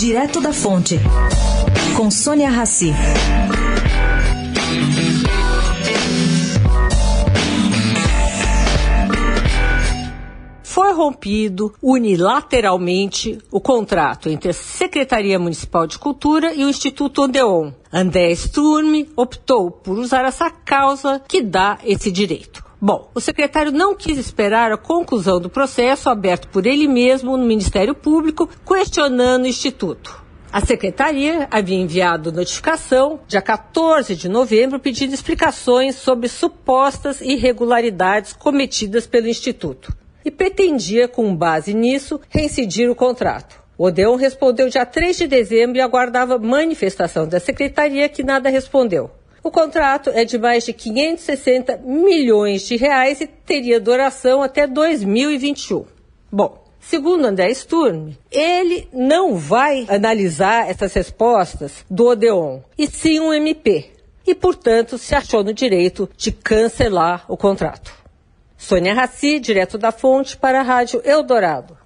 Direto da Fonte, com Sônia Rassi. Foi rompido unilateralmente o contrato entre a Secretaria Municipal de Cultura e o Instituto Odeon. André Sturm optou por usar essa causa que dá esse direito. Bom, o secretário não quis esperar a conclusão do processo aberto por ele mesmo no Ministério Público, questionando o Instituto. A secretaria havia enviado notificação, dia 14 de novembro, pedindo explicações sobre supostas irregularidades cometidas pelo Instituto e pretendia, com base nisso, reincidir o contrato. O Odeon respondeu dia 3 de dezembro e aguardava manifestação da secretaria, que nada respondeu. O contrato é de mais de 560 milhões de reais e teria duração até 2021. Bom, segundo André Sturm, ele não vai analisar essas respostas do Odeon, e sim um MP, e, portanto, se achou no direito de cancelar o contrato. Sônia Raci, direto da fonte, para a Rádio Eldorado.